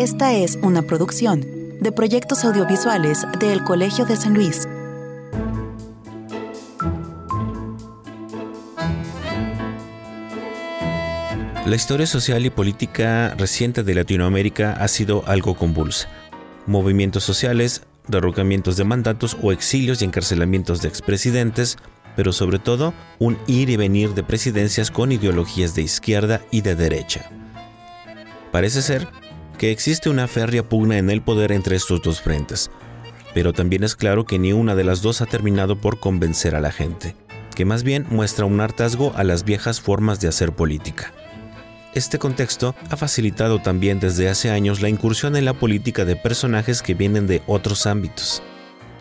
Esta es una producción de proyectos audiovisuales del Colegio de San Luis. La historia social y política reciente de Latinoamérica ha sido algo convulsa. Movimientos sociales, derrocamientos de mandatos o exilios y encarcelamientos de expresidentes, pero sobre todo un ir y venir de presidencias con ideologías de izquierda y de derecha. Parece ser que existe una férrea pugna en el poder entre estos dos frentes, pero también es claro que ni una de las dos ha terminado por convencer a la gente, que más bien muestra un hartazgo a las viejas formas de hacer política. Este contexto ha facilitado también desde hace años la incursión en la política de personajes que vienen de otros ámbitos.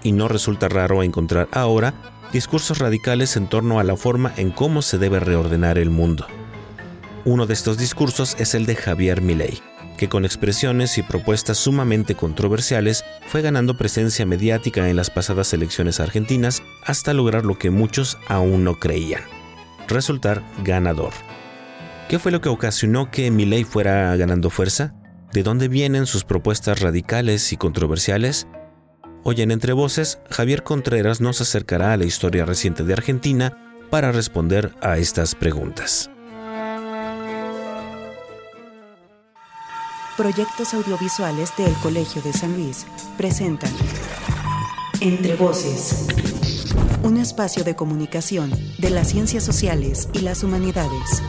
Y no resulta raro encontrar ahora discursos radicales en torno a la forma en cómo se debe reordenar el mundo. Uno de estos discursos es el de Javier Milei, que con expresiones y propuestas sumamente controversiales fue ganando presencia mediática en las pasadas elecciones argentinas hasta lograr lo que muchos aún no creían, resultar ganador. ¿Qué fue lo que ocasionó que Milei fuera ganando fuerza? ¿De dónde vienen sus propuestas radicales y controversiales? Hoy en Entre Voces, Javier Contreras nos acercará a la historia reciente de Argentina para responder a estas preguntas. Proyectos audiovisuales del Colegio de San Luis presentan Entre Voces, un espacio de comunicación de las ciencias sociales y las humanidades.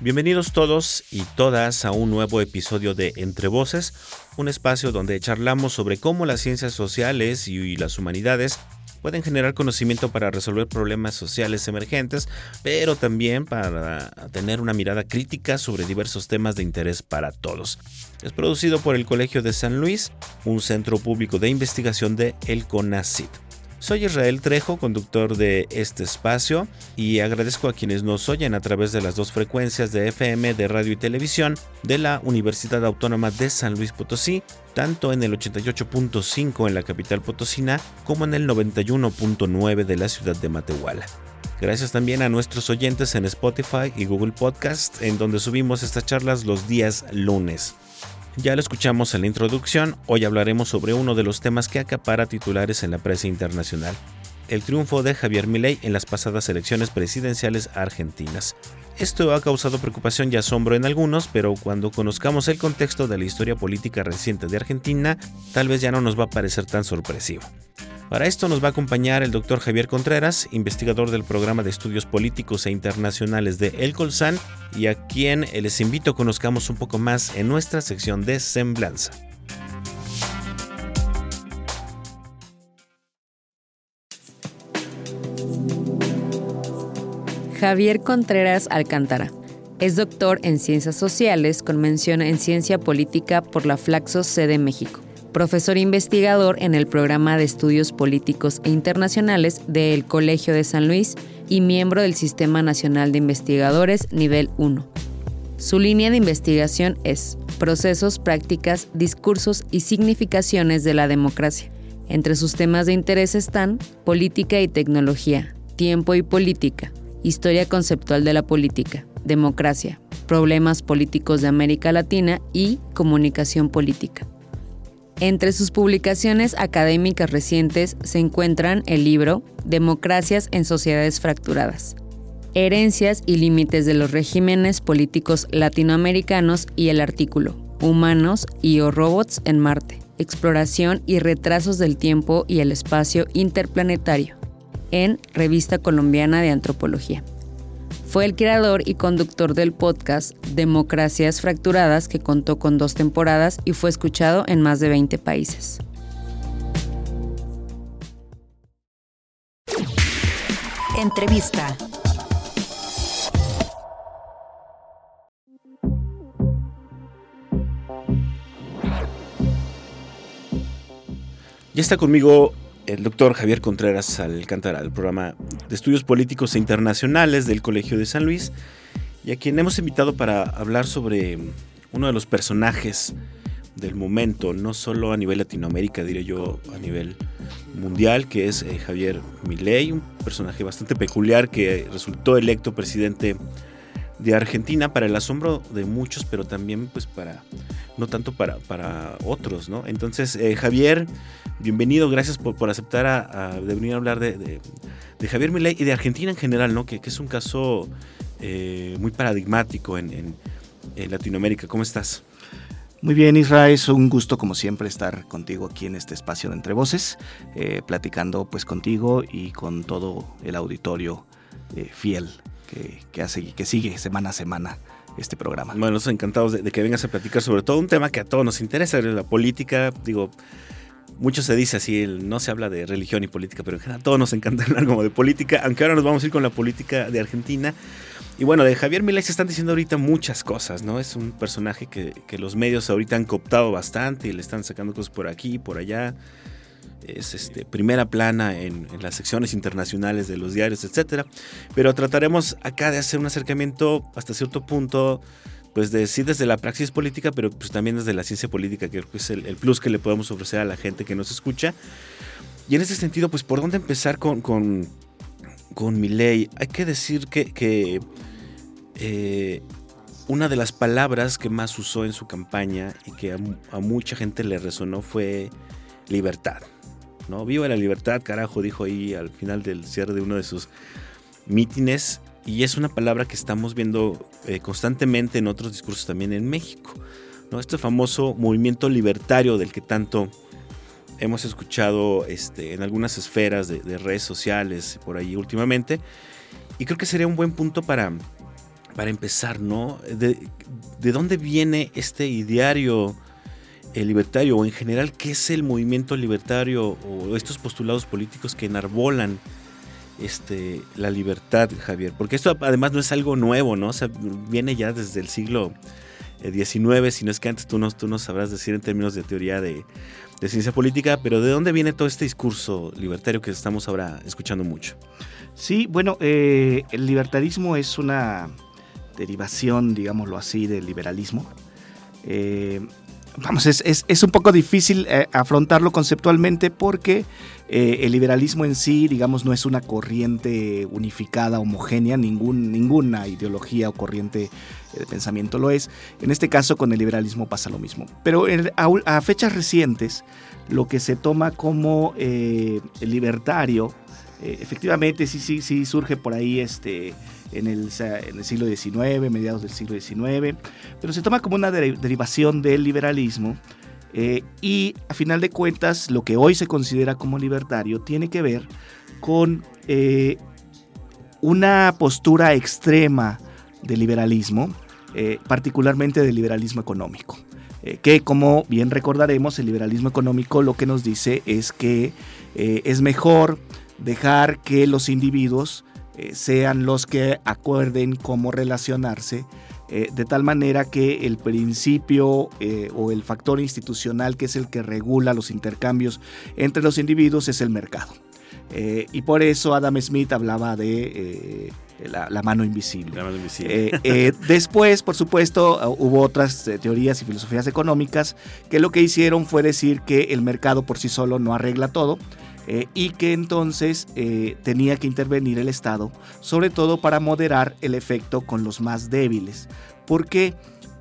Bienvenidos todos y todas a un nuevo episodio de Entre Voces, un espacio donde charlamos sobre cómo las ciencias sociales y las humanidades pueden generar conocimiento para resolver problemas sociales emergentes, pero también para tener una mirada crítica sobre diversos temas de interés para todos. Es producido por el Colegio de San Luis, un centro público de investigación de El CONACYT. Soy Israel Trejo, conductor de este espacio, y agradezco a quienes nos oyen a través de las dos frecuencias de FM de radio y televisión de la Universidad Autónoma de San Luis Potosí, tanto en el 88.5 en la capital potosina como en el 91.9 de la ciudad de Matehuala. Gracias también a nuestros oyentes en Spotify y Google Podcast, en donde subimos estas charlas los días lunes. Ya lo escuchamos en la introducción, hoy hablaremos sobre uno de los temas que acapara titulares en la prensa internacional, el triunfo de Javier Milei en las pasadas elecciones presidenciales argentinas. Esto ha causado preocupación y asombro en algunos, pero cuando conozcamos el contexto de la historia política reciente de Argentina, tal vez ya no nos va a parecer tan sorpresivo. Para esto nos va a acompañar el doctor Javier Contreras, investigador del programa de estudios políticos e internacionales de El Colsan, y a quien les invito a conozcamos un poco más en nuestra sección de Semblanza. Javier Contreras Alcántara. Es doctor en Ciencias Sociales con mención en Ciencia Política por la Flaxo Sede México profesor investigador en el programa de estudios políticos e internacionales del Colegio de San Luis y miembro del Sistema Nacional de Investigadores Nivel 1. Su línea de investigación es procesos, prácticas, discursos y significaciones de la democracia. Entre sus temas de interés están política y tecnología, tiempo y política, historia conceptual de la política, democracia, problemas políticos de América Latina y comunicación política. Entre sus publicaciones académicas recientes se encuentran el libro Democracias en Sociedades Fracturadas, Herencias y Límites de los Regímenes Políticos Latinoamericanos y el artículo Humanos y o Robots en Marte, Exploración y Retrasos del Tiempo y el Espacio Interplanetario, en Revista Colombiana de Antropología. Fue el creador y conductor del podcast Democracias Fracturadas, que contó con dos temporadas y fue escuchado en más de 20 países. Entrevista. Ya está conmigo el doctor Javier Contreras Alcántara del programa de estudios políticos e internacionales del Colegio de San Luis y a quien hemos invitado para hablar sobre uno de los personajes del momento, no solo a nivel Latinoamérica, diré yo, a nivel mundial, que es eh, Javier Milei, un personaje bastante peculiar que resultó electo presidente de Argentina para el asombro de muchos, pero también pues para, no tanto para, para otros, ¿no? Entonces, eh, Javier, bienvenido, gracias por, por aceptar a, venir a hablar de, Javier Milei y de Argentina en general, ¿no? Que, es un caso eh, muy paradigmático en, Latinoamérica. ¿Cómo estás? Muy bien, Israel, es un gusto como siempre estar contigo aquí en este espacio de Entre Voces, eh, platicando pues contigo y con todo el auditorio fiel que, hace, que sigue semana a semana este programa. Bueno, nosotros encantados de, que vengas a platicar sobre todo un tema que a todos nos interesa, la política, digo, mucho se dice así, no se habla de religión y política, pero en general a todos nos encanta hablar como de política, aunque ahora nos vamos a ir con la política de Argentina. Y bueno, de Javier Milei se están diciendo ahorita muchas cosas, ¿no? Es un personaje que, que los medios ahorita han cooptado bastante y le están sacando cosas por aquí, y por allá es este, primera plana en, las secciones internacionales de los diarios, etcétera. Pero trataremos acá de hacer un acercamiento hasta cierto punto, pues de sí desde la praxis política, pero pues también desde la ciencia política, que es el, plus que le podemos ofrecer a la gente que nos escucha. Y en ese sentido, pues por dónde empezar con, con, con mi ley. Hay que decir que, eh, una de las palabras que más usó en su campaña y que a mucha gente le resonó fue libertad. ¿No? Viva la libertad, carajo, dijo ahí al final del cierre de uno de sus mítines. Y es una palabra que estamos viendo eh, constantemente en otros discursos también en México. Este famoso movimiento libertario del que tanto hemos escuchado este, en algunas esferas de, redes sociales por ahí últimamente. Y creo que sería un buen punto para, para empezar, ¿no? De, ¿De dónde viene este ideario el libertario o en general qué es el movimiento libertario o estos postulados políticos que enarbolan este, la libertad, Javier? Porque esto además no es algo nuevo, ¿no? O sea, viene ya desde el siglo XIX, eh, si no es que antes tú nos, tú sabrás decir en términos de teoría de, ciencia política, pero ¿de dónde viene todo este discurso libertario que estamos ahora escuchando mucho? Sí, bueno, eh, el libertarismo es una derivación, digámoslo así, del liberalismo. Eh, vamos, es, un poco difícil eh, afrontarlo conceptualmente porque eh, el liberalismo en sí, digamos, no es una corriente unificada, homogénea, ningún, ninguna ideología o corriente de pensamiento lo es. En este caso con el liberalismo pasa lo mismo. Pero a, fechas recientes, lo que se toma como eh, efectivamente sí, sí, sí surge por ahí este en el, siglo XIX, mediados del siglo XIX, pero se toma como una derivación del liberalismo eh, y a final de cuentas lo que hoy se considera como libertario tiene que ver con eh, una postura extrema del liberalismo, particularmente del liberalismo económico que como bien recordaremos, el liberalismo económico lo que nos dice es que es mejor dejar que los individuos eh, sean los que acuerden cómo relacionarse, eh, de tal manera que el principio eh, o el factor institucional que es el que regula los intercambios entre los individuos es el mercado. y por eso Adam Smith hablaba de la, mano invisible. después, por supuesto, hubo otras teorías y filosofías económicas que lo que hicieron fue decir que el mercado por sí solo no arregla todo, eh, y que entonces eh, tenía que intervenir el Estado, sobre todo para moderar el efecto con los más débiles. ¿Por qué?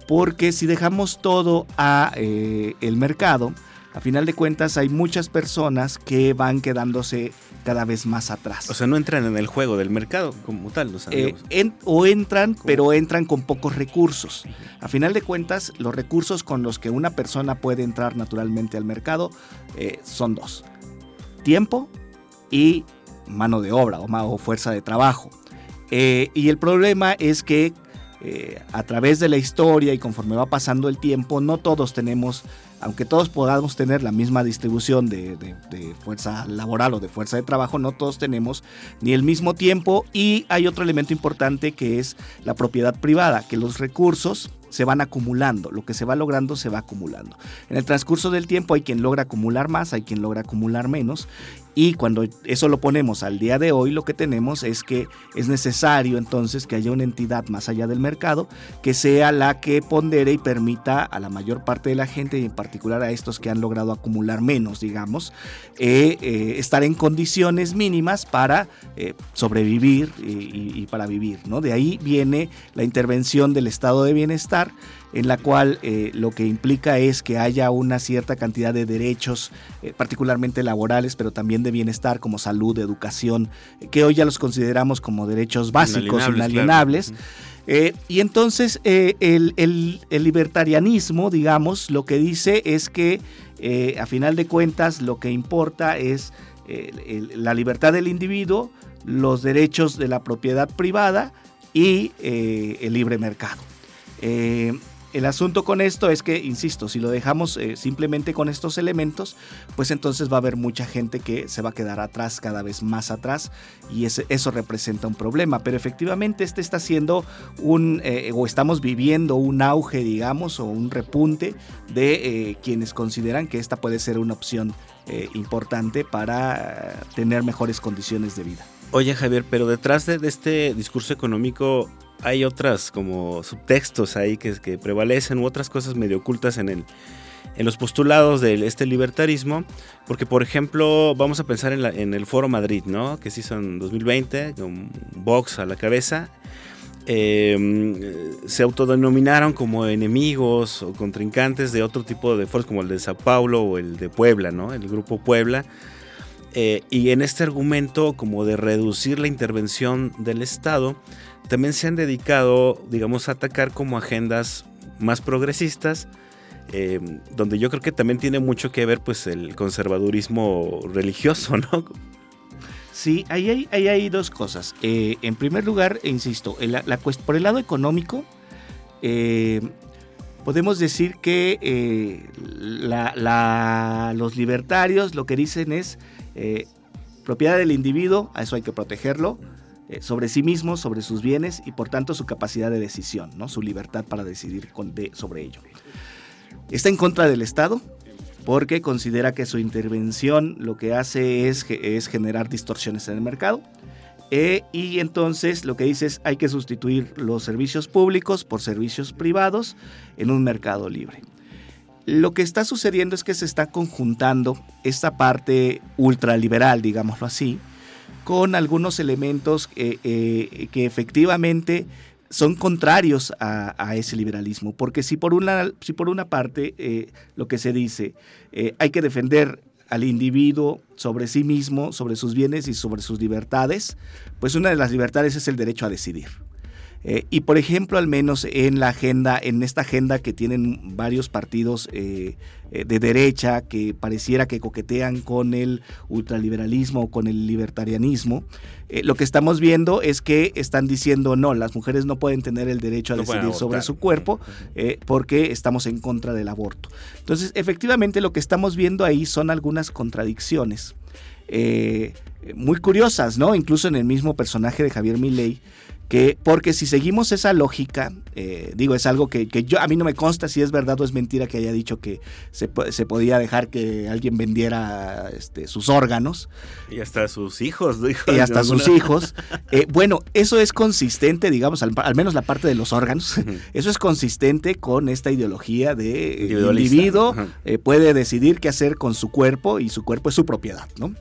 Porque si dejamos todo a eh, el mercado, a final de cuentas hay muchas personas que van quedándose cada vez más atrás. O sea, no entran en el juego del mercado como tal. O, o entran, pero entran con pocos recursos. A final de cuentas, los recursos con los que una persona puede entrar naturalmente al mercado son dos tiempo y mano de obra o, fuerza de trabajo. Eh, y el problema es que eh, a través de la historia y conforme va pasando el tiempo, no todos tenemos, aunque todos podamos tener la misma distribución de, fuerza laboral o de fuerza de trabajo, no todos tenemos ni el mismo tiempo y hay otro elemento importante que es la propiedad privada, que los recursos se van acumulando, lo que se va logrando se va acumulando. En el transcurso del tiempo hay quien logra acumular más, hay quien logra acumular menos Y cuando eso lo ponemos al día de hoy, lo que tenemos es que es necesario entonces que haya una entidad más allá del mercado que sea la que pondere y permita a la mayor parte de la gente y en particular a estos que han logrado acumular menos, digamos, eh, eh, estar en condiciones mínimas para eh, sobrevivir y, y, para vivir. ¿no? De ahí viene la intervención del estado de bienestar en la cual eh, lo que implica es que haya una cierta cantidad de derechos, eh, particularmente laborales, pero también de bienestar como salud, educación, eh, que hoy ya los consideramos como derechos básicos, inalienables. y entonces el, el, libertarianismo, digamos, lo que dice es que a final de cuentas lo que importa es la libertad del individuo, los derechos de la propiedad privada y el libre mercado. El asunto con esto es que, insisto, si lo dejamos eh, simplemente con estos elementos, pues entonces va a haber mucha gente que se va a quedar atrás, cada vez más atrás, y eso representa un problema. Pero efectivamente este está siendo un, eh, o estamos viviendo un auge, digamos, o un repunte de eh, quienes consideran que esta puede ser una opción importante para tener mejores condiciones de vida. Oye Javier, pero detrás de este discurso económico hay otras como subtextos ahí que, que prevalecen u otras cosas medio ocultas en el, en los postulados de este libertarismo, porque por ejemplo vamos a pensar en, en el Foro Madrid, ¿no? que se hizo en 2020, con Vox a la cabeza, em, se autodenominaron como enemigos o contrincantes de otro tipo de foros como el de Sao Paulo o el de Puebla, ¿no? el grupo Puebla. Eh, y en este argumento como de reducir la intervención del Estado, también se han dedicado, digamos, a atacar como agendas más progresistas, eh, donde yo creo que también tiene mucho que ver pues el conservadurismo religioso, ¿no? Sí, ahí hay, dos cosas. Eh, en primer lugar, e insisto, por el lado económico, eh, podemos decir que los libertarios lo que dicen es propiedad del individuo, a eso hay que protegerlo, eh, sobre sí mismo, sobre sus bienes y por tanto su capacidad de decisión, ¿no? su libertad para decidir sobre ello. Está en contra del Estado porque considera que su intervención lo que hace es, es generar distorsiones en el mercado. Eh, y entonces lo que dice es hay que sustituir los servicios públicos por servicios privados en un mercado libre. Lo que está sucediendo es que se está conjuntando esta parte ultraliberal, digámoslo así, con algunos elementos eh, que efectivamente son contrarios a, ese liberalismo. Porque si por una, si por una parte eh, lo que se dice, eh, hay que defender al individuo sobre sí mismo, sobre sus bienes y sobre sus libertades, pues una de las libertades es el derecho a decidir. Eh, y por ejemplo, al menos en la agenda, en esta agenda que tienen varios partidos eh, eh, de derecha que pareciera que coquetean con el ultraliberalismo o con el libertarianismo, lo que estamos viendo es que están diciendo no, las mujeres no pueden tener el derecho a decidir sobre su cuerpo porque estamos en contra del aborto. Entonces, efectivamente, lo que estamos viendo ahí son algunas contradicciones. muy curiosas, ¿no? Incluso en el mismo personaje de Javier Milei, que porque si seguimos esa lógica, eh, digo, es algo que, yo a mí no me consta si es verdad o es mentira que haya dicho que se, se podía dejar que alguien vendiera este, sus órganos. Y hasta sus hijos. y hasta sus hijos. Eh, bueno, eso es consistente, digamos, al, menos la parte de los órganos, eso es consistente con esta ideología de eh, el individuo puede decidir qué hacer con su cuerpo y su cuerpo es su propiedad, ¿no?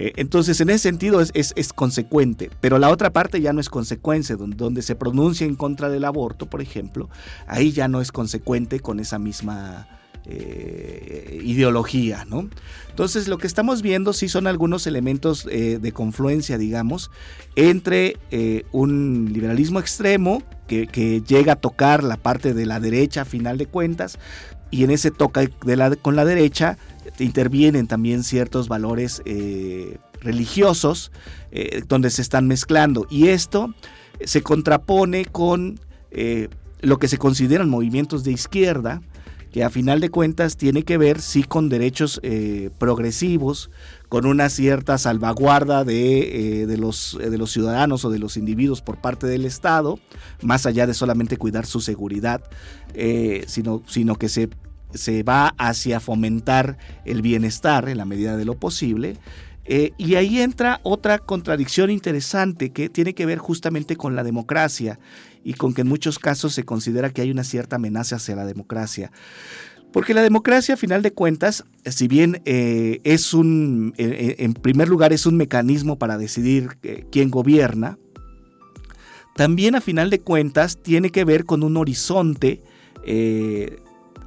Eh, entonces, en ese sentido es, es, consecuente, pero la otra parte ya no es consecuencia, donde, donde, se pronuncia en contra del aborto, por ejemplo, ahí ya no es consecuente con esa misma eh, ideología, ¿no? Entonces, lo que estamos viendo sí son algunos elementos eh, de confluencia, digamos, entre un liberalismo extremo que, llega a tocar la parte de la derecha a final de cuentas, y en ese toca de la, con la derecha intervienen también ciertos valores eh, religiosos eh, donde se están mezclando. Y esto se contrapone con eh, lo que se consideran movimientos de izquierda, que a final de cuentas tiene que ver sí con derechos progresivos, con una cierta salvaguarda de, de, los, de los ciudadanos o de los individuos por parte del Estado, más allá de solamente cuidar su seguridad, sino, sino que se se va hacia fomentar el bienestar en la medida de lo posible. Eh, y ahí entra otra contradicción interesante que tiene que ver justamente con la democracia y con que en muchos casos se considera que hay una cierta amenaza hacia la democracia. Porque la democracia, a final de cuentas, si bien eh, es un, en primer lugar, es un mecanismo para decidir quién gobierna, también a final de cuentas tiene que ver con un horizonte eh,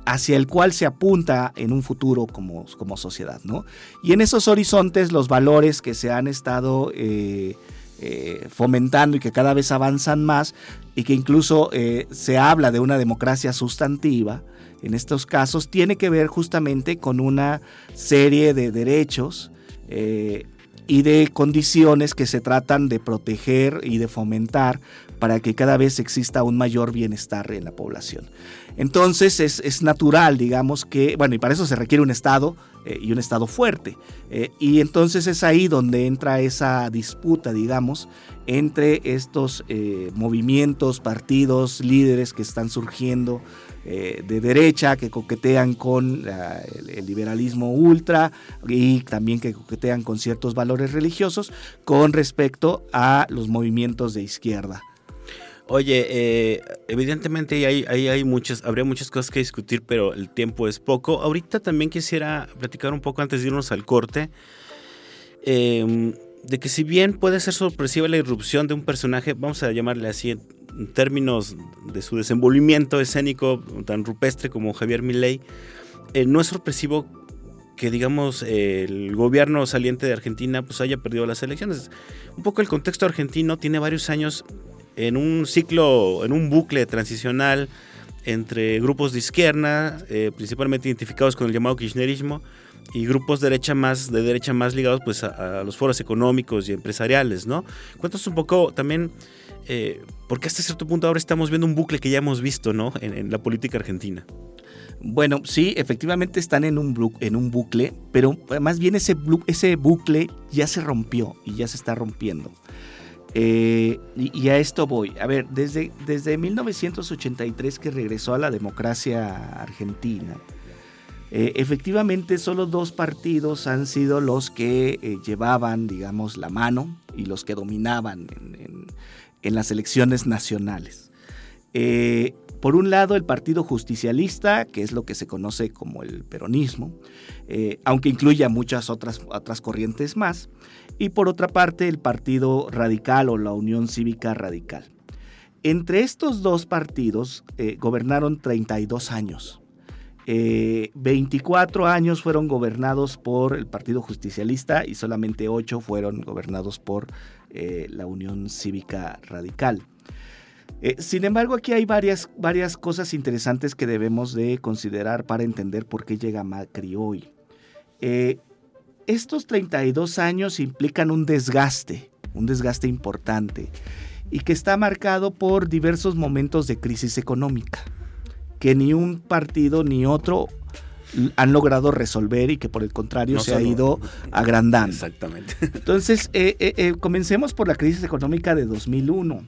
hacia el cual se apunta en un futuro como, como, sociedad. ¿no? Y en esos horizontes los valores que se han estado eh, eh, fomentando y que cada vez avanzan más y que incluso se habla de una democracia sustantiva, en estos casos, tiene que ver justamente con una serie de derechos y de condiciones que se tratan de proteger y de fomentar para que cada vez exista un mayor bienestar en la población. Entonces es, natural, digamos, que, bueno, y para eso se requiere un Estado eh, y un Estado fuerte. Eh, y entonces es ahí donde entra esa disputa, digamos, entre estos eh, movimientos, partidos, líderes que están surgiendo de derecha, que coquetean con el, liberalismo ultra y también que coquetean con ciertos valores religiosos con respecto a los movimientos de izquierda. Oye, eh, evidentemente hay, hay, muchas, habría muchas cosas que discutir, pero el tiempo es poco. Ahorita también quisiera platicar un poco antes de irnos al corte. Em, de que si bien puede ser sorpresiva la irrupción de un personaje, vamos a llamarle así en términos de su desenvolvimiento escénico tan rupestre como Javier Milei, eh, no es sorpresivo que digamos el gobierno saliente de Argentina pues haya perdido las elecciones. Un poco el contexto argentino tiene varios años en un ciclo, en un bucle transicional entre grupos de izquierda, eh, principalmente identificados con el llamado kirchnerismo, y grupos de derecha más, de derecha más ligados pues, a, los foros económicos y empresariales, ¿no? Cuéntanos un poco también, eh, porque hasta cierto punto ahora estamos viendo un bucle que ya hemos visto, ¿no? En, la política argentina. Bueno, sí, efectivamente están en un, en un bucle, pero más bien ese, ese bucle ya se rompió y ya se está rompiendo. Eh, y, a esto voy. A ver, desde, desde 1983 que regresó a la democracia argentina, eh, efectivamente solo dos partidos han sido los que eh, llevaban, digamos, la mano y los que dominaban en, en las elecciones nacionales. por un lado, el Partido Justicialista, que es lo que se conoce como el peronismo, aunque incluya muchas otras, otras corrientes más, y por otra parte el Partido Radical o la Unión Cívica Radical. Entre estos dos partidos eh, gobernaron 32 años. 24 eh, años fueron gobernados por el Partido Justicialista y solamente 8 fueron gobernados por eh, la Unión Cívica Radical. Sin embargo, aquí hay varias, varias cosas interesantes que debemos de considerar para entender por qué llega Macri hoy. Estos 32 años implican un desgaste, un desgaste importante, y que está marcado por diversos momentos de crisis económica, que ni un partido ni otro han logrado resolver y que por el contrario se ha ido agrandando. Exactamente. Entonces, eh, eh, eh, comencemos por la crisis económica de 2001.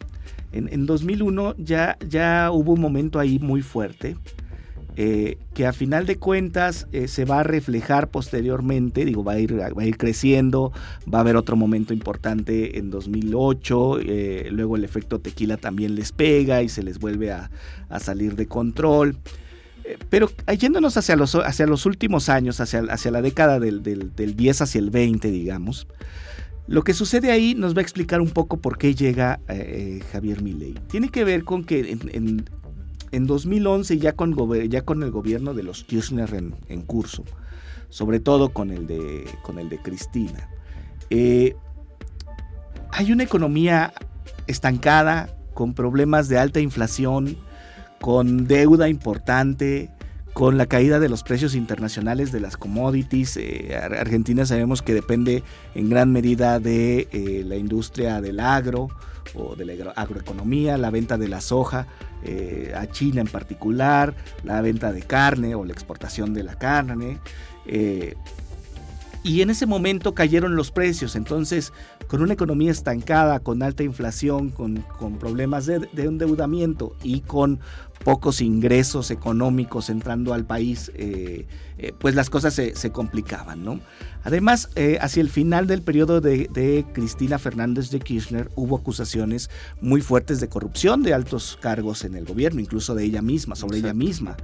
En, en 2001 ya, ya hubo un momento ahí muy fuerte eh, que a final de cuentas eh, se va a reflejar posteriormente, digo, va a, ir, va a ir creciendo, va a haber otro momento importante en 2008, eh, luego el efecto tequila también les pega y se les vuelve a, salir de control. Pero yéndonos hacia los, hacia los últimos años, hacia, hacia la década del, 10 hacia el 20, digamos, lo que sucede ahí nos va a explicar un poco por qué llega Javier Milei. Tiene que ver con que en, en 2011 ya con, ya con el gobierno de los Kirchner en, curso, sobre todo con el de, con el de Cristina, eh, hay una economía estancada, con problemas de alta inflación, con deuda importante, con la caída de los precios internacionales de las commodities. Eh, Argentina sabemos que depende en gran medida de eh, la industria del agro o de la agroeconomía, la venta de la soja eh, a China en particular, la venta de carne o la exportación de la carne. Y en ese momento cayeron los precios. Entonces, con una economía estancada, con alta inflación, con, problemas de, endeudamiento y con pocos ingresos económicos entrando al país, eh, eh, pues las cosas se, complicaban. ¿no? Además, eh, hacia el final del periodo de, Cristina Fernández de Kirchner hubo acusaciones muy fuertes de corrupción de altos cargos en el gobierno, incluso de ella misma, sobre ella misma.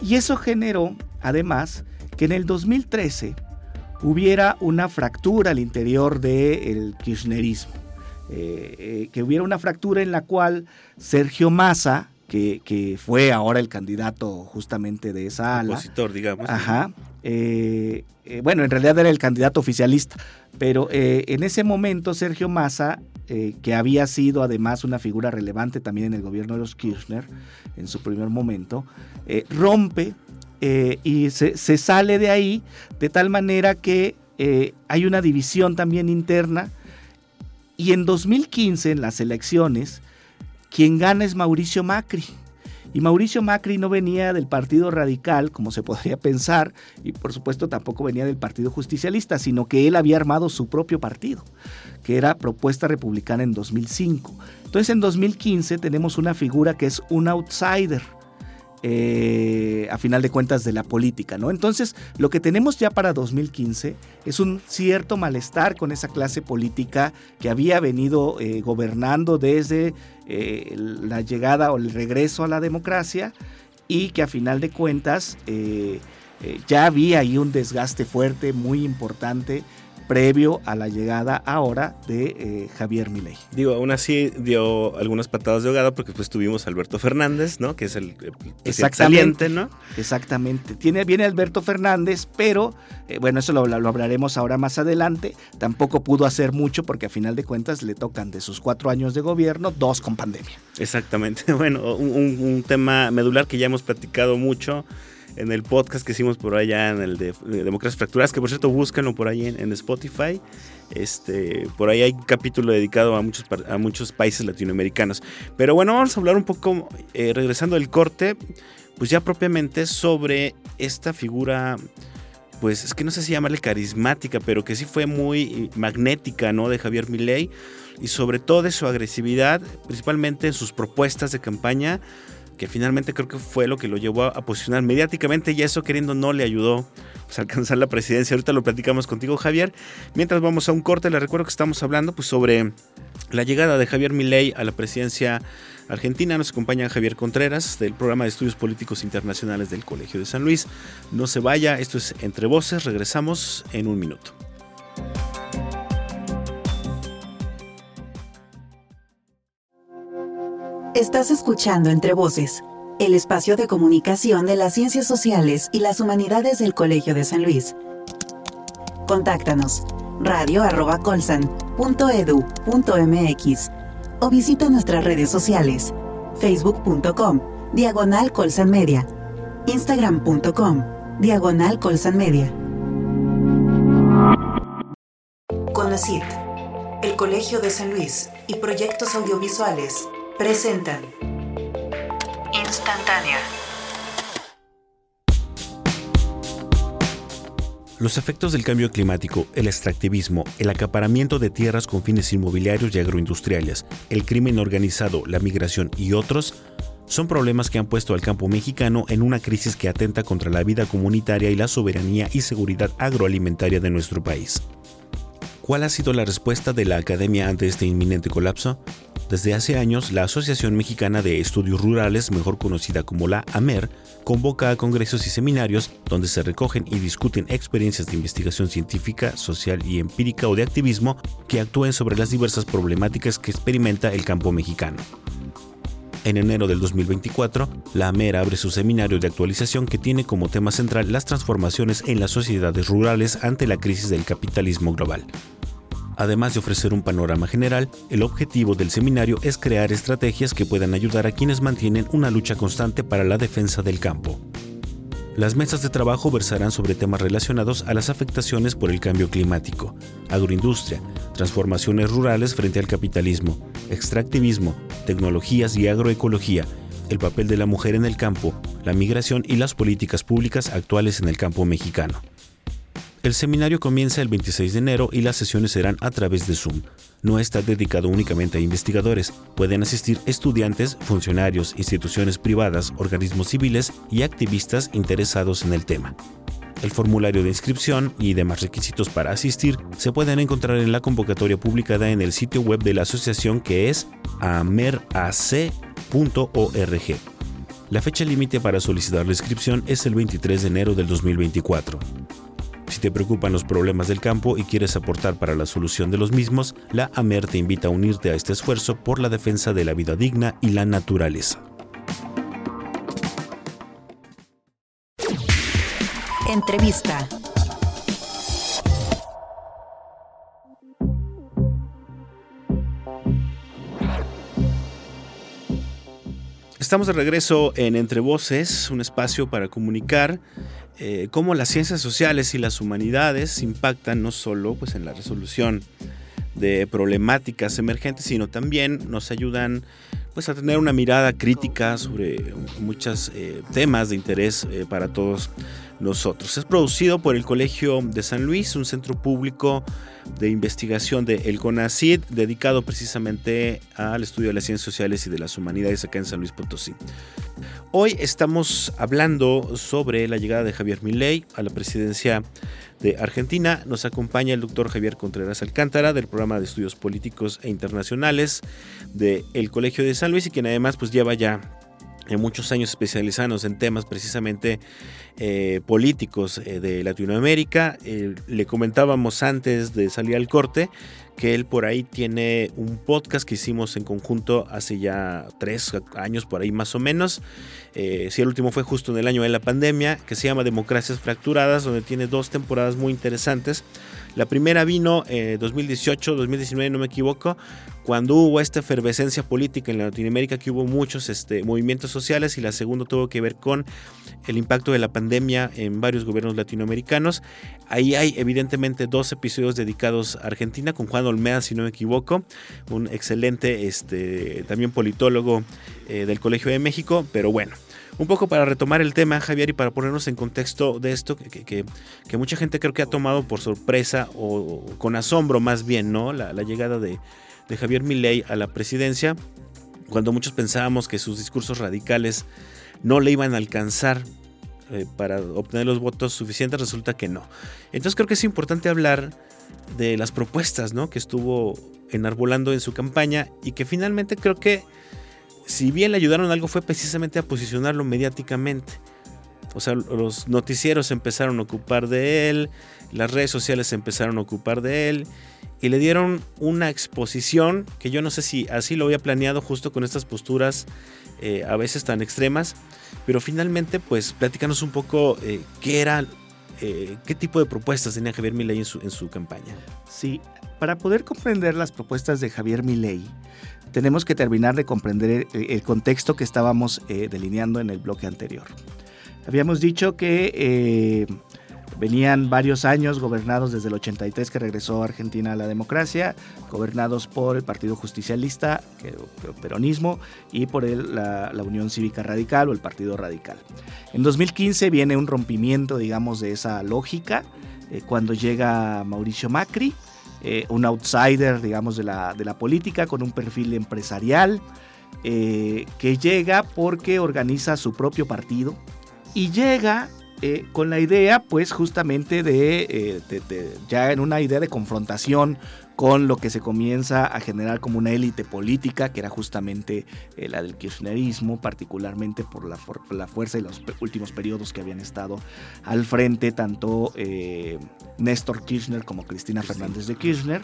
Y eso generó, además, que en el 2013 hubiera una fractura al interior del kirchnerismo. Eh, eh, que hubiera una fractura en la cual Sergio Massa, que, fue ahora el candidato justamente de esa ala. Opositor, digamos. Ajá. Eh, bueno, en realidad era el candidato oficialista, pero en ese momento Sergio Massa, que había sido además una figura relevante también en el gobierno de los Kirchner en su primer momento, rompe eh, y se, sale de ahí de tal manera que eh, hay una división también interna. Y en 2015, en las elecciones, quien gana es Mauricio Macri. Y Mauricio Macri no venía del Partido Radical, como se podría pensar, y por supuesto tampoco venía del Partido Justicialista, sino que él había armado su propio partido, que era Propuesta Republicana en 2005. Entonces en 2015 tenemos una figura que es un outsider, eh, a final de cuentas de la política, ¿no? Entonces, lo que tenemos ya para 2015 es un cierto malestar con esa clase política que había venido eh, gobernando desde eh, la llegada o el regreso a la democracia y que a final de cuentas ya había ahí un desgaste fuerte, muy importante previo a la llegada ahora de eh, Javier Milei. Digo, aún así dio algunas patadas de ahogado porque pues tuvimos a Alberto Fernández, ¿no? Que es el, Exactamente, ¿no? Exactamente. Tiene, viene Alberto Fernández, pero eh, bueno, eso lo, hablaremos ahora más adelante. Tampoco pudo hacer mucho porque a final de cuentas le tocan de sus cuatro años de gobierno, dos con pandemia. Exactamente. Bueno, un tema medular que ya hemos platicado mucho en el podcast que hicimos por allá en el de, Democracias Fracturadas, que por cierto búsquenlo por ahí en, Spotify. Este, por ahí hay un capítulo dedicado a muchos, a muchos países latinoamericanos. Pero bueno, vamos a hablar un poco, eh, regresando al corte, pues ya propiamente sobre esta figura pues es que no sé si llamarle carismática, pero que sí fue muy magnética, ¿no? De Javier Milei y sobre todo de su agresividad, principalmente en sus propuestas de campaña, que finalmente creo que fue lo que lo llevó a posicionar mediáticamente y eso queriendo no le ayudó pues, a alcanzar la presidencia. Ahorita lo platicamos contigo, Javier. Mientras vamos a un corte, les recuerdo que estamos hablando pues, sobre la llegada de Javier Milei a la presidencia argentina. Nos acompaña Javier Contreras del programa de estudios políticos internacionales del Colegio de San Luis. No se vaya, esto es Entre Voces. Regresamos en un minuto. Estás escuchando Entre Voces, el espacio de comunicación de las ciencias sociales y las humanidades del Colegio de San Luis. Contáctanos radio.colsan.edu.mx o visita nuestras redes sociales facebook.com diagonal instagram.com diagonal colsan el Colegio de San Luis y proyectos audiovisuales presentan Instantánea. Los efectos del cambio climático, el extractivismo, el acaparamiento de tierras con fines inmobiliarios y agroindustriales, el crimen organizado, la migración y otros son problemas que han puesto al campo mexicano en una crisis que atenta contra la vida comunitaria y la soberanía y seguridad agroalimentaria de nuestro país. ¿Cuál ha sido la respuesta de la academia ante este inminente colapso? Desde hace años, la Asociación Mexicana de Estudios Rurales, mejor conocida como la AMER, convoca a congresos y seminarios donde se recogen y discuten experiencias de investigación científica, social y empírica o de activismo que actúen sobre las diversas problemáticas que experimenta el campo mexicano. En enero del 2024, la AMER abre su seminario de actualización que tiene como tema central las transformaciones en las sociedades rurales ante la crisis del capitalismo global. Además de ofrecer un panorama general, el objetivo del seminario es crear estrategias que puedan ayudar a quienes mantienen una lucha constante para la defensa del campo. Las mesas de trabajo versarán sobre temas relacionados a las afectaciones por el cambio climático, agroindustria, transformaciones rurales frente al capitalismo, extractivismo, tecnologías y agroecología, el papel de la mujer en el campo, la migración y las políticas públicas actuales en el campo mexicano. El seminario comienza el 26 de enero y las sesiones serán a través de Zoom. No está dedicado únicamente a investigadores, pueden asistir estudiantes, funcionarios, instituciones privadas, organismos civiles y activistas interesados en el tema. El formulario de inscripción y demás requisitos para asistir se pueden encontrar en la convocatoria publicada en el sitio web de la asociación que es amerac.org. La fecha límite para solicitar la inscripción es el 23 de enero del 2024. Si te preocupan los problemas del campo y quieres aportar para la solución de los mismos, la AMER te invita a unirte a este esfuerzo por la defensa de la vida digna y la naturaleza. Entrevista. Estamos de regreso en Entre Voces, un espacio para comunicar eh, cómo las ciencias sociales y las humanidades impactan no solo pues, en la resolución de problemáticas emergentes, sino también nos ayudan pues, a tener una mirada crítica sobre muchos eh, temas de interés eh, para todos nosotros. Es producido por el Colegio de San Luis, un centro público de investigación de El CONACID, dedicado precisamente al estudio de las ciencias sociales y de las humanidades acá en San Luis Potosí. Hoy estamos hablando sobre la llegada de Javier Milei a la presidencia de Argentina. Nos acompaña el doctor Javier Contreras Alcántara del programa de estudios políticos e internacionales del Colegio de San Luis y quien además pues lleva ya en muchos años especializados en temas precisamente eh, políticos eh, de Latinoamérica. Eh, le comentábamos antes de salir al corte que él por ahí tiene un podcast que hicimos en conjunto hace ya tres años por ahí más o menos. si el último fue justo en el año de la pandemia, que se llama Democracias Fracturadas, donde tiene dos temporadas muy interesantes. La primera vino en 2018, 2019, no me equivoco, cuando hubo esta efervescencia política en Latinoamérica, que hubo muchos este, movimientos sociales, y la segunda tuvo que ver con el impacto de la pandemia en varios gobiernos latinoamericanos. Ahí hay evidentemente dos episodios dedicados a Argentina, con Juan Olmeda, si no me equivoco, un excelente este, también politólogo eh, del Colegio de México, pero bueno. Un poco para retomar el tema, Javier, y para ponernos en contexto de esto, que, que, mucha gente creo que ha tomado por sorpresa o, con asombro más bien, ¿no? la llegada de, Javier Milei a la presidencia, cuando muchos pensábamos que sus discursos radicales no le iban a alcanzar eh, para obtener los votos suficientes, resulta que no. Entonces creo que es importante hablar de las propuestas ¿no? que estuvo enarbolando en su campaña y que finalmente creo que si bien le ayudaron algo fue precisamente a posicionarlo mediáticamente. O sea, los noticieros empezaron a ocupar de él, las redes sociales empezaron a ocupar de él y le dieron una exposición que yo no sé si así lo había planeado justo con estas posturas eh, a veces tan extremas, pero finalmente pues platícanos un poco eh, qué era, eh, qué tipo de propuestas tenía Javier Milei en su, en su campaña. Sí, para poder comprender las propuestas de Javier Milei, tenemos que terminar de comprender el, contexto que estábamos delineando en el bloque anterior. Habíamos dicho que Venían varios años gobernados desde el 83 que regresó Argentina a la democracia, gobernados por el Partido Justicialista, el peronismo, y por la, Unión Cívica Radical o el Partido Radical. En 2015 viene un rompimiento, digamos, de esa lógica, eh, cuando llega Mauricio Macri, eh, un outsider, digamos, de la, de la política, con un perfil empresarial, eh, que llega porque organiza su propio partido y llega eh, con la idea, pues justamente eh, de, ya en una idea de confrontación con lo que se comienza a generar como una élite política, que era justamente eh, la del kirchnerismo, particularmente por la, la, fuerza y los últimos periodos que habían estado al frente, tanto Néstor Kirchner como Cristina Fernández de Kirchner.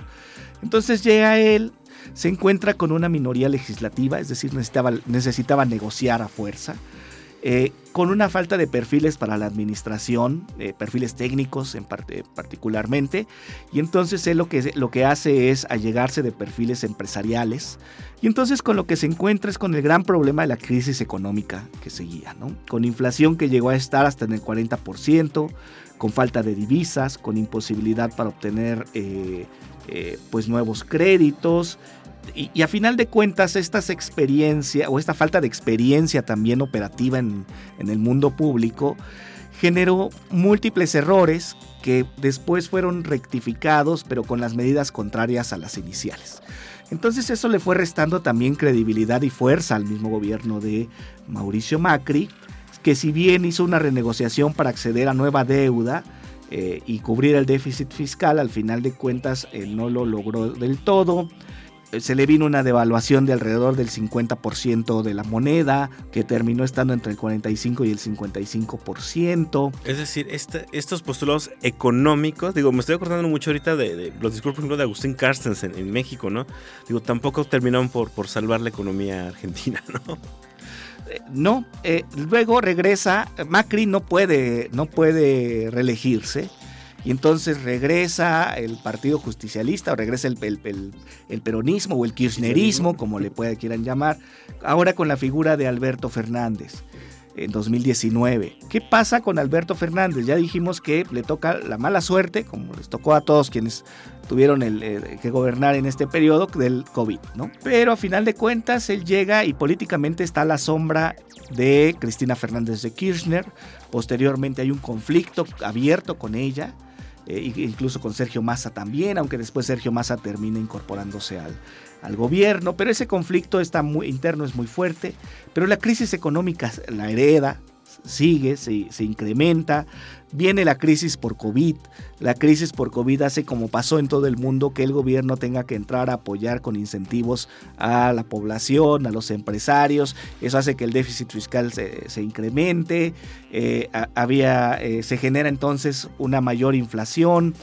Entonces llega él, se encuentra con una minoría legislativa, es decir, necesitaba, necesitaba negociar a fuerza. Eh, con una falta de perfiles para la administración, eh, perfiles técnicos en parte, particularmente, y entonces él lo que, lo que hace es allegarse de perfiles empresariales, y entonces con lo que se encuentra es con el gran problema de la crisis económica que seguía, ¿no? con inflación que llegó a estar hasta en el 40%, con falta de divisas, con imposibilidad para obtener eh, pues nuevos créditos, y, a final de cuentas, estas experiencias o esta falta de experiencia también operativa en, el mundo público generó múltiples errores que después fueron rectificados, pero con las medidas contrarias a las iniciales. Entonces eso le fue restando también credibilidad y fuerza al mismo gobierno de Mauricio Macri, que si bien hizo una renegociación para acceder a nueva deuda eh, y cubrir el déficit fiscal, al final de cuentas no lo logró del todo se le vino una devaluación de alrededor del 50% de la moneda, que terminó estando entre el 45 y el 55%. Es decir, estos postulados económicos, digo, me estoy acordando mucho ahorita de, los discursos, por ejemplo, de Agustín Carstens en, México, ¿no? Digo, tampoco terminaron por, por salvar la economía argentina, ¿no? Eh, no, eh, luego regresa, Macri no puede, no puede reelegirse y entonces regresa el Partido Justicialista o regresa el, el, peronismo o el kirchnerismo, como le pueda, quieran llamar, ahora con la figura de Alberto Fernández en 2019. ¿Qué pasa con Alberto Fernández? Ya dijimos que le toca la mala suerte, como les tocó a todos quienes tuvieron el, eh, que gobernar en este periodo del COVID, ¿no? Pero a final de cuentas él llega y políticamente está a la sombra de Cristina Fernández de Kirchner. Posteriormente hay un conflicto abierto con ella eh, incluso con Sergio Massa también, aunque después Sergio Massa termina incorporándose al, al gobierno, pero ese conflicto está muy, interno es muy fuerte, pero la crisis económica la hereda, sigue, se, se incrementa, Viene la crisis por COVID. La crisis por COVID hace como pasó en todo el mundo que el gobierno tenga que entrar a apoyar con incentivos a la población, a los empresarios. Eso hace que el déficit fiscal se, incremente. Eh, había, eh, se genera entonces una mayor inflación.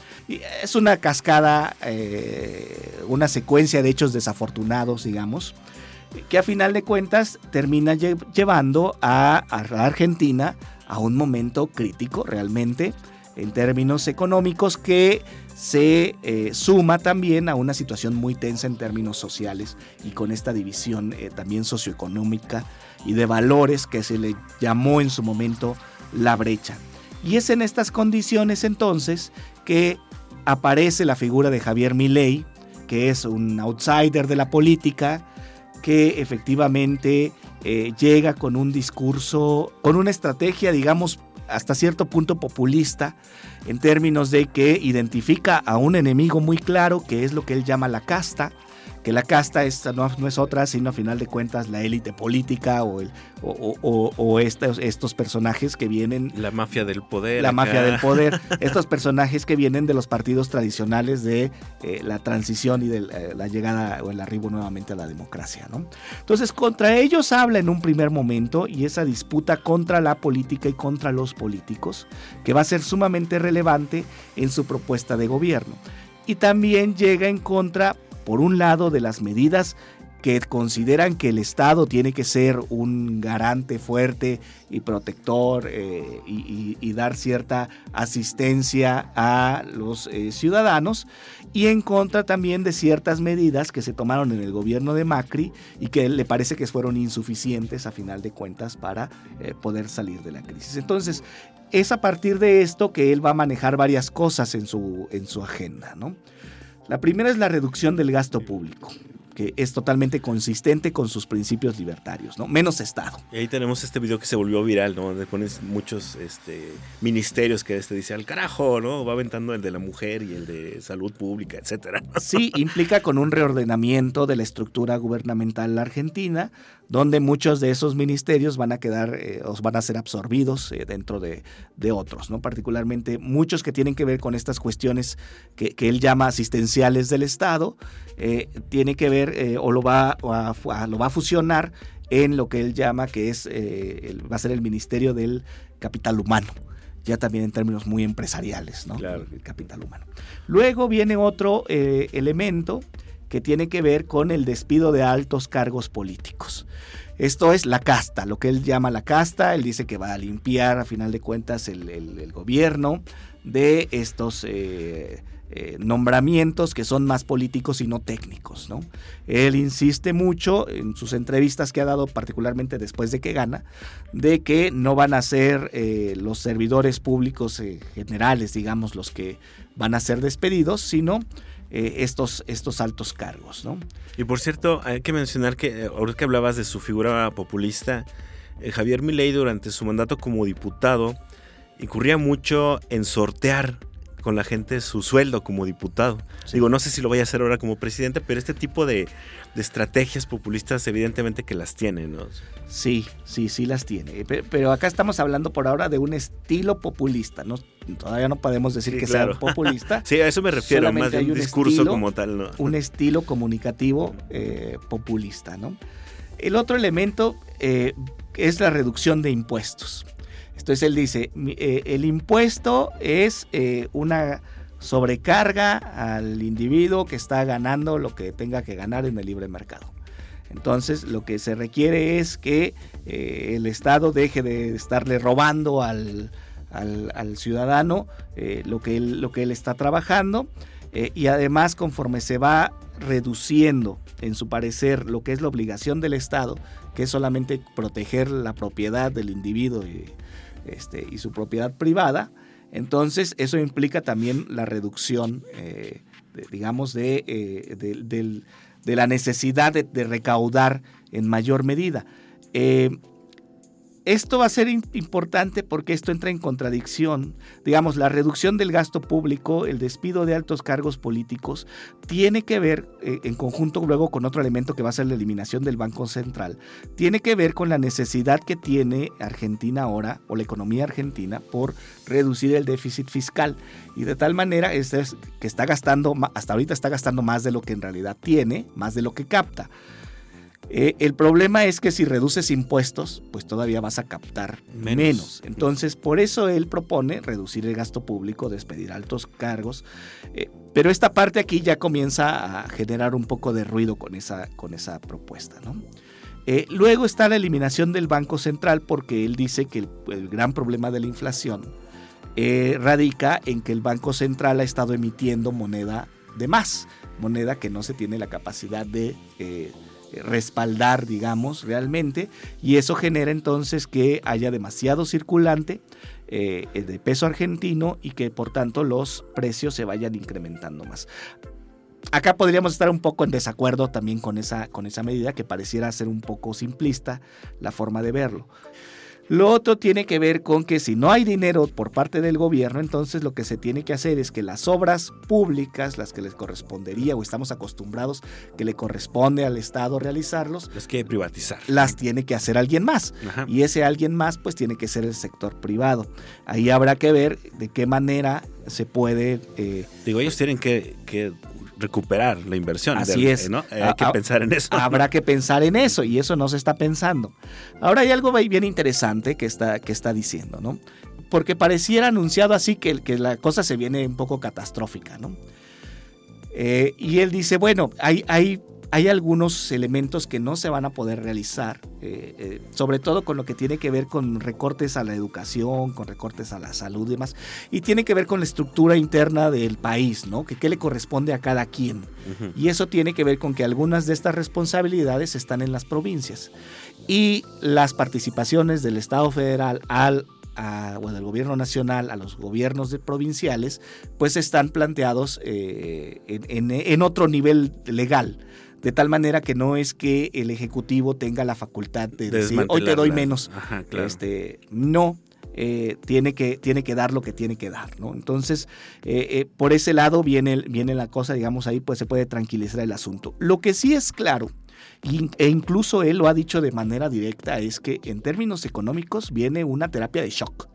es una cascada, eh, una secuencia de hechos desafortunados, digamos que a final de cuentas termina llevando a, a la Argentina a un momento crítico realmente en términos económicos que se eh, suma también a una situación muy tensa en términos sociales y con esta división eh, también socioeconómica y de valores que se le llamó en su momento la brecha. Y es en estas condiciones entonces que aparece la figura de Javier Milei, que es un outsider de la política, que efectivamente eh, llega con un discurso, con una estrategia, digamos, hasta cierto punto populista, en términos de que identifica a un enemigo muy claro, que es lo que él llama la casta, que la casta no, es otra, sino a final de cuentas la élite política o, el, o, estos, estos, personajes que vienen... La mafia del poder. La mafia del poder. estos personajes que vienen de los partidos tradicionales de eh, la transición y de eh, la llegada o el arribo nuevamente a la democracia. ¿no? Entonces, contra ellos habla en un primer momento y esa disputa contra la política y contra los políticos, que va a ser sumamente relevante en su propuesta de gobierno. Y también llega en contra por un lado, de las medidas que consideran que el Estado tiene que ser un garante fuerte y protector eh, y, dar cierta asistencia a los eh, ciudadanos y en contra también de ciertas medidas que se tomaron en el gobierno de Macri y que le parece que fueron insuficientes a final de cuentas para eh, poder salir de la crisis. Entonces, es a partir de esto que él va a manejar varias cosas en su, en su agenda, ¿no? La primera es la reducción del gasto público que es totalmente consistente con sus principios libertarios, ¿no? Menos Estado. Y ahí tenemos este video que se volvió viral, ¿no? Donde pones muchos este, ministerios que este dice al carajo, ¿no? Va aventando el de la mujer y el de salud pública, etcétera. Sí, implica con un reordenamiento de la estructura gubernamental argentina, donde muchos de esos ministerios van a quedar eh, o van a ser absorbidos eh, dentro de, otros, ¿no? Particularmente muchos que tienen que ver con estas cuestiones que, que él llama asistenciales del Estado, eh, tiene que ver eh, o lo va a, lo va a fusionar en lo que él llama que es eh, va a ser el Ministerio del Capital Humano ya también en términos muy empresariales, ¿no? El capital humano. Luego viene otro elemento que tiene que ver con el despido de altos cargos políticos. Esto es la casta, lo que él llama la casta. Él dice que va a limpiar, a final de cuentas, el, gobierno de estos eh, nombramientos que son más políticos y no técnicos. ¿no? Él insiste mucho en sus entrevistas que ha dado, particularmente después de que gana, de que no van a ser eh, los servidores públicos eh, generales, digamos, los que van a ser despedidos, sino estos, estos altos cargos. ¿no? Y por cierto, hay que mencionar que ahora que hablabas de su figura populista, Javier Milei durante su mandato como diputado incurría mucho en sortear con la gente su sueldo como diputado. Digo, no sé si lo vaya a hacer ahora como presidente, pero este tipo de, estrategias populistas evidentemente que las tiene, ¿no? Sí, sí, sí las tiene. Pero acá estamos hablando por ahora de un estilo populista, ¿no? Todavía no podemos decir que sea populista. sí, a eso me refiero, más de un, discurso como tal, ¿no? Un estilo comunicativo eh, populista, ¿no? El otro elemento eh, es la reducción de impuestos. Entonces él dice, eh, el impuesto es eh, una sobrecarga al individuo que está ganando lo que tenga que ganar en el libre mercado. Entonces lo que se requiere es que el Estado deje de estarle robando al, ciudadano lo, que él, lo que él está trabajando y además conforme se va reduciendo en su parecer lo que es la obligación del Estado, que es solamente proteger la propiedad del individuo este, y su propiedad privada, entonces eso implica también la reducción, eh, digamos, eh, de, la necesidad de, recaudar en mayor medida. Eh, esto va a ser importante porque esto entra en contradicción. Digamos, la reducción del gasto público, el despido de altos cargos políticos, tiene que ver, eh, en conjunto luego con otro elemento que va a ser la eliminación del Banco Central, tiene que ver con la necesidad que tiene Argentina ahora, o la economía argentina, por reducir el déficit fiscal. Y de tal manera este es que está gastando, hasta ahorita está gastando más de lo que en realidad tiene, más de lo que capta. Eh, el problema es que si reduces impuestos, pues todavía vas a captar menos. Entonces, por eso él propone reducir el gasto público, despedir altos cargos. Eh, pero esta parte aquí ya comienza a generar un poco de ruido con esa, con esa propuesta. Eh, luego está la eliminación del Banco Central porque él dice que el, gran problema de la inflación radica en que el Banco Central ha estado emitiendo moneda de más, moneda que no se tiene la capacidad de respaldar, digamos, realmente, y eso genera entonces que haya demasiado circulante eh, de peso argentino y que por tanto los precios se vayan incrementando más. Acá podríamos estar un poco en desacuerdo también con esa, con esa medida que pareciera ser un poco simplista la forma de verlo. Lo otro tiene que ver con que si no hay dinero por parte del gobierno, entonces lo que se tiene que hacer es que las obras públicas, las que les correspondería o estamos acostumbrados que le corresponde al Estado realizarlos, las que privatizar. Las tiene que hacer alguien más. Y ese alguien más pues tiene que ser el sector privado. Ahí habrá que ver de qué manera se puede... Eh, Digo, ellos tienen que, que recuperar la inversión. Así es. ¿no? Hay que pensar en eso. Habrá que pensar en eso y eso no se está pensando. Ahora hay algo bien interesante que está, que está diciendo, ¿no? Porque pareciera anunciado así que, que la cosa se viene un poco catastrófica, ¿no? Eh, y él dice, bueno, hay, hay hay algunos elementos que no se van a poder realizar, eh, eh, sobre todo con lo que tiene que ver con recortes a la educación, con recortes a la salud y demás, y tiene que ver con la estructura interna del país, ¿no? Que qué le corresponde a cada quien. Y eso tiene que ver con que algunas de estas responsabilidades están en las provincias. Y las participaciones del Estado federal al o del gobierno nacional a los gobiernos de provinciales, pues están planteados eh, en, otro nivel legal de tal manera que no es que el ejecutivo tenga la facultad de, decir hoy te doy menos. este, no, eh, tiene, que, tiene que dar lo que tiene que dar, ¿no? Entonces, eh, eh, por ese lado viene, viene la cosa, digamos, ahí pues se puede tranquilizar el asunto. Lo que sí es claro, e incluso él lo ha dicho de manera directa, es que en términos económicos viene una terapia de shock.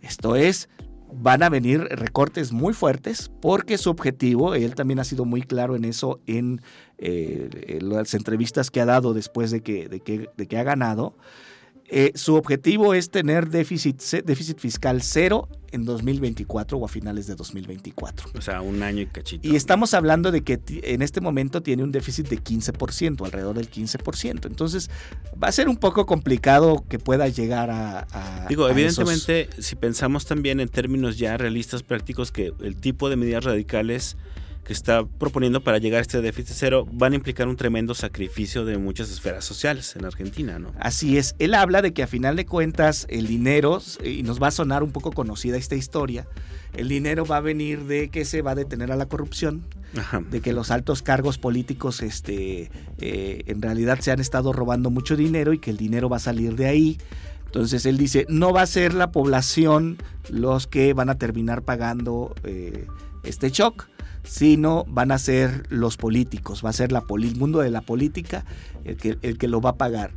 Esto es, van a venir recortes muy fuertes porque su objetivo, él también ha sido muy claro en eso en, eh, las entrevistas que ha dado después de que, de que, de que ha ganado, eh, su objetivo es tener déficit, déficit fiscal cero en 2024 o a finales de 2024. O sea, un año y cachito. Y estamos hablando de que en este momento tiene un déficit de 15%, alrededor del 15%. Entonces, va a ser un poco complicado que pueda llegar a... Digo, evidentemente, si pensamos también en términos ya realistas, prácticos, que el tipo de medidas radicales que está proponiendo para llegar a este déficit cero van a implicar un tremendo sacrificio de muchas esferas sociales en Argentina, ¿no? Así es. Él habla de que a final de cuentas el dinero, y nos va a sonar un poco conocida esta historia, el dinero va a venir de que se va a detener a la corrupción, de que los altos cargos políticos este, eh, en realidad se han estado robando mucho dinero y que el dinero va a salir de ahí Entonces él dice, no va a ser la población los que van a terminar pagando eh, este shock, sino van a ser los políticos, va a ser el mundo de la política el que, el que lo va a pagar.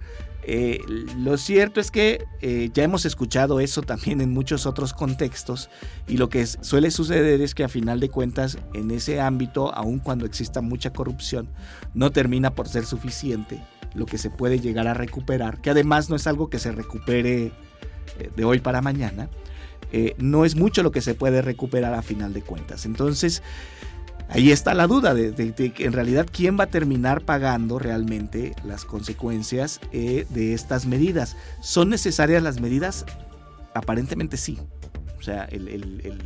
Eh, lo cierto es que eh, ya hemos escuchado eso también en muchos otros contextos y lo que suele suceder es que a final de cuentas en ese ámbito, aun cuando exista mucha corrupción, no termina por ser suficiente lo que se puede llegar a recuperar, que además no es algo que se recupere eh, de hoy para mañana, no es mucho lo que se puede recuperar a final de cuentas. Entonces, ahí está la duda de, que en realidad quién va a terminar pagando realmente las consecuencias eh, de estas medidas. ¿Son necesarias las medidas? Aparentemente sí. O sea, el,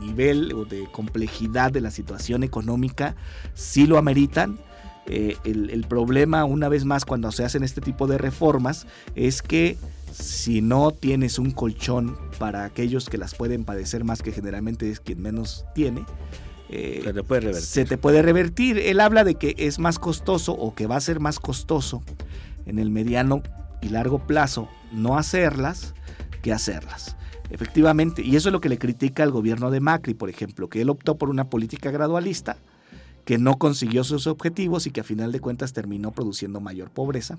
nivel de complejidad de la situación económica sí lo ameritan. Eh, el, problema, una vez más, cuando se hacen este tipo de reformas, es que si no tienes un colchón para aquellos que las pueden padecer más, que generalmente es quien menos tiene, eh, se, te puede se te puede revertir. Él habla de que es más costoso o que va a ser más costoso en el mediano y largo plazo no hacerlas que hacerlas. Efectivamente, y eso es lo que le critica al gobierno de Macri, por ejemplo, que él optó por una política gradualista que no consiguió sus objetivos y que a final de cuentas terminó produciendo mayor pobreza.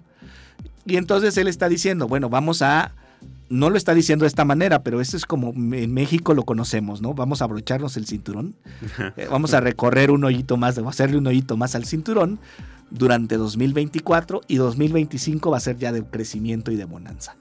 Y entonces él está diciendo, bueno, vamos a no lo está diciendo de esta manera, pero eso es como en México lo conocemos, ¿no? Vamos a abrocharnos el cinturón, eh, vamos a recorrer un hoyito más, vamos a hacerle un hoyito más al cinturón durante 2024 y 2025 va a ser ya de crecimiento y de bonanza.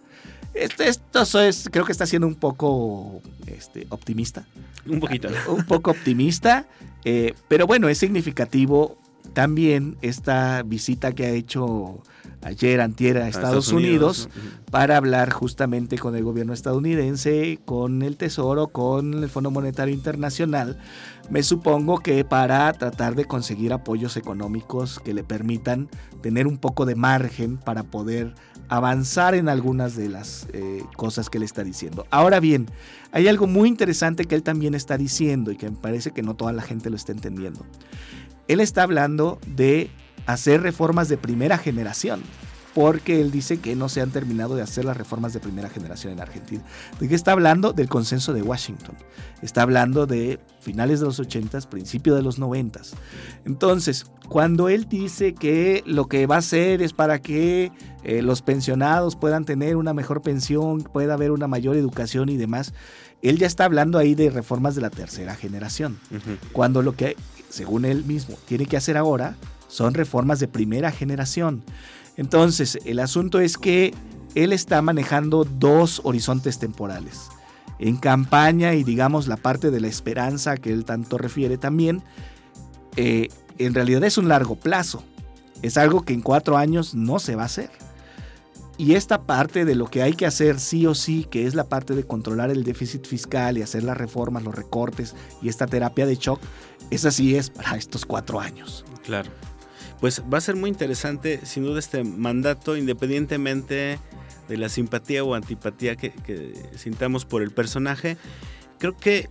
Esto, esto es, creo que está siendo un poco este, optimista. Un poquito. Un poco optimista, eh, pero bueno, es significativo también esta visita que ha hecho ayer antier a Estados, Unidos, para hablar justamente con el gobierno estadounidense, con el Tesoro, con el Fondo Monetario Internacional, me supongo que para tratar de conseguir apoyos económicos que le permitan tener un poco de margen para poder avanzar en algunas de las eh, cosas que él está diciendo. Ahora bien, hay algo muy interesante que él también está diciendo y que me parece que no toda la gente lo está entendiendo. Él está hablando de hacer reformas de primera generación, porque él dice que no se han terminado de hacer las reformas de primera generación en Argentina. ¿De qué está hablando? Del consenso de Washington. Está hablando de finales de los 80, principios de los 90. Entonces, cuando él dice que lo que va a hacer es para que eh, los pensionados puedan tener una mejor pensión, pueda haber una mayor educación y demás, él ya está hablando ahí de reformas de la tercera generación. Cuando lo que, según él mismo, tiene que hacer ahora son reformas de primera generación. Entonces, el asunto es que él está manejando dos horizontes temporales. En campaña y digamos la parte de la esperanza que él tanto refiere también, eh, en realidad es un largo plazo. Es algo que en cuatro años no se va a hacer. Y esta parte de lo que hay que hacer sí o sí, que es la parte de controlar el déficit fiscal y hacer las reformas, los recortes y esta terapia de shock, esa sí es para estos cuatro años. Claro pues va a ser muy interesante, sin duda, este mandato, independientemente de la simpatía o antipatía que, sintamos por el personaje. Creo que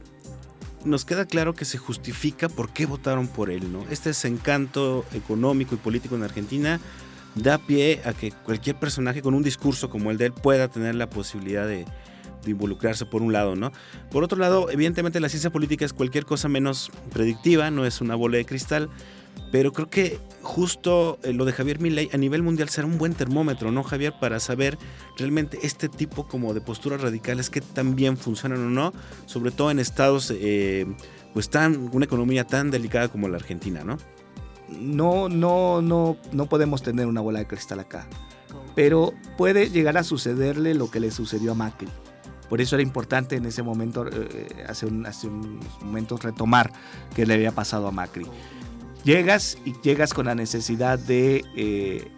nos queda claro que se justifica por qué votaron por él, ¿no? Este desencanto económico y político en Argentina da pie a que cualquier personaje con un discurso como el de él pueda tener la posibilidad de, involucrarse por un lado, ¿no? Por otro lado, evidentemente la ciencia política es cualquier cosa menos predictiva, no es una bola de cristal, pero creo que justo eh, lo de Javier Milei a nivel mundial será un buen termómetro, ¿no, Javier? Para saber realmente este tipo como de posturas radicales que también funcionan o no, sobre todo en estados, eh, pues tan, una economía tan delicada como la Argentina, ¿no? No, no, no, no podemos tener una bola de cristal acá. Pero puede llegar a sucederle lo que le sucedió a Macri. Por eso era importante en ese momento, eh, hace, hace unos momentos, retomar qué le había pasado a Macri. Llegas y llegas con la necesidad de eh,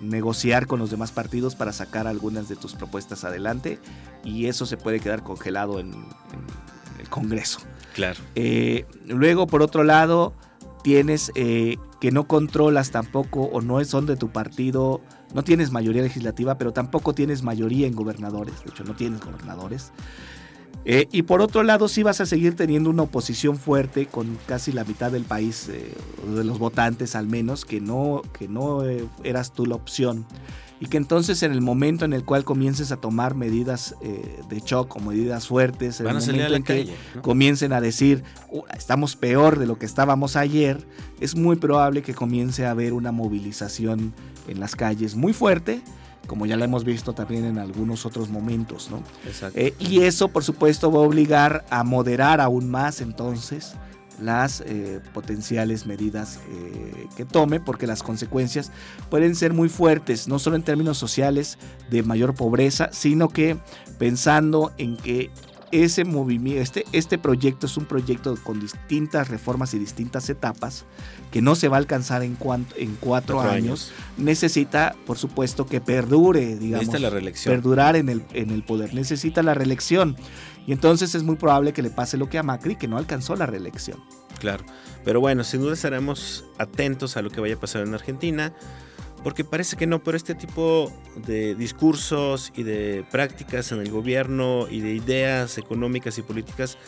negociar con los demás partidos para sacar algunas de tus propuestas adelante y eso se puede quedar congelado en, el Congreso. Claro. Eh, luego, por otro lado, tienes eh, que no controlas tampoco o no son de tu partido, no tienes mayoría legislativa, pero tampoco tienes mayoría en gobernadores, de hecho no tienes gobernadores. Eh, y por otro lado, sí vas a seguir teniendo una oposición fuerte con casi la mitad del país, eh, de los votantes al menos, que no, que no eh, eras tú la opción. y que entonces en el momento en el cual comiences a tomar medidas de shock o medidas fuertes, en el momento en que comiencen a decir estamos peor de lo que estábamos ayer, es muy probable que comience a haber una movilización en las calles muy fuerte como ya lo hemos visto también en algunos otros momentos, ¿no? Eh, y eso, por supuesto, va a obligar a moderar aún más entonces las eh, potenciales medidas eh, que tome, porque las consecuencias pueden ser muy fuertes, no solo en términos sociales de mayor pobreza, sino que pensando en que ese movimiento, este, este proyecto es un proyecto con distintas reformas y distintas etapas que no se va a alcanzar en, en cuatro, años. necesita, por supuesto, que perdure, digamos, la perdurar en el, en el poder, necesita la reelección. Y entonces es muy probable que le pase lo que a Macri, que no alcanzó la reelección. Claro, pero bueno, sin duda estaremos atentos a lo que vaya a pasar en Argentina, porque parece que no, pero este tipo de discursos y de prácticas en el gobierno y de ideas económicas y políticas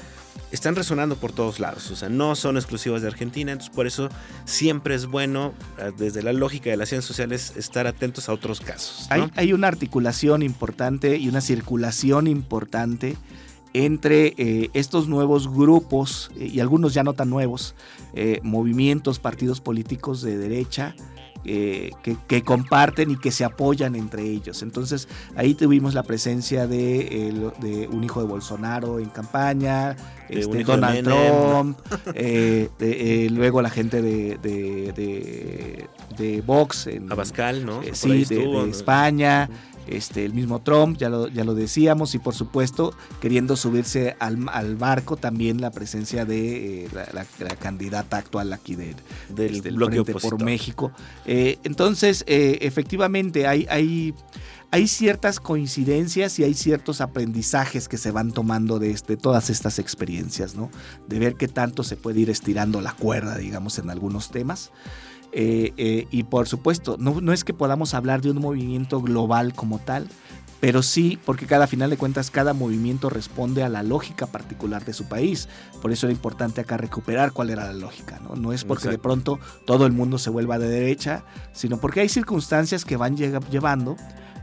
están resonando por todos lados, o sea, no son exclusivas de Argentina, entonces por eso siempre es bueno, eh, desde la lógica de las ciencias sociales, estar atentos a otros casos. Hay una articulación importante y una circulación importante entre eh, estos nuevos grupos, eh, y algunos ya no tan nuevos, eh, movimientos, partidos políticos de derecha, que, comparten y que se apoyan entre ellos. Entonces ahí tuvimos la presencia de, un hijo de Bolsonaro en campaña, este, Donald Trump, luego la gente de, de, Vox en Abascal, ¿no? sí, de, España este, el mismo Trump, ya lo, ya lo decíamos, y por supuesto queriendo subirse al, barco también la presencia de eh, la, candidata actual aquí de, del, este, Frente por México. Eh, entonces, eh, efectivamente, hay, hay, hay ciertas coincidencias y hay ciertos aprendizajes que se van tomando de, este, todas estas experiencias, ¿no? De ver qué tanto se puede ir estirando la cuerda, digamos, en algunos temas. Eh, eh, y por supuesto, no, no es que podamos hablar de un movimiento global como tal, pero sí porque cada final de cuentas cada movimiento responde a la lógica particular de su país. Por eso era importante acá recuperar cuál era la lógica, ¿no? No es porque de pronto todo el mundo se vuelva de derecha, sino porque hay circunstancias que van llevando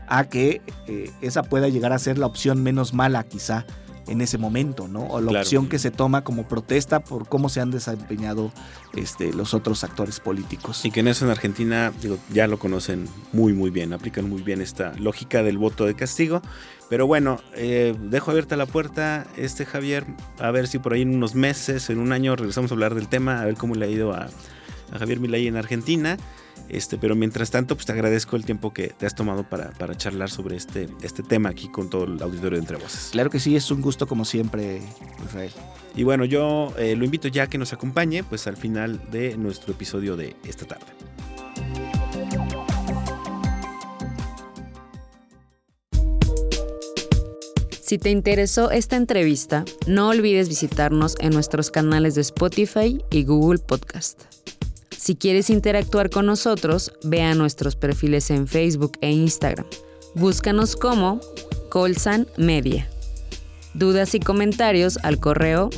a que eh, esa pueda llegar a ser la opción menos mala quizá en ese momento, ¿no? O la opción que se toma como protesta por cómo se han desempeñado este, los otros actores políticos. Y que en eso en Argentina, digo, ya lo conocen muy, muy bien, aplican muy bien esta lógica del voto de castigo. Pero bueno, eh, dejo abierta la puerta, este Javier, a ver si por ahí en unos meses, en un año, regresamos a hablar del tema, a ver cómo le ha ido a, a Javier Milei en Argentina. Este, pero mientras tanto, pues te agradezco el tiempo que te has tomado para, charlar sobre este, este tema aquí con todo el auditorio de Entre Voces. Claro que sí, es un gusto como siempre, Israel. Y bueno, yo eh, lo invito ya a que nos acompañe pues al final de nuestro episodio de esta tarde. Si te interesó esta entrevista, no olvides visitarnos en nuestros canales de Spotify y Google Podcast. Si quieres interactuar con nosotros, vea nuestros perfiles en Facebook e Instagram. Búscanos como Colsan Media. Dudas y comentarios al correo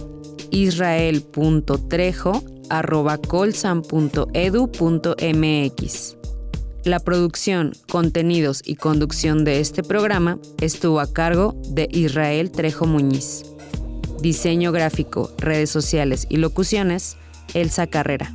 israel.trejo.colsan.edu.mx. La producción, contenidos y conducción de este programa estuvo a cargo de Israel Trejo Muñiz. Diseño gráfico, redes sociales y locuciones, Elsa Carrera.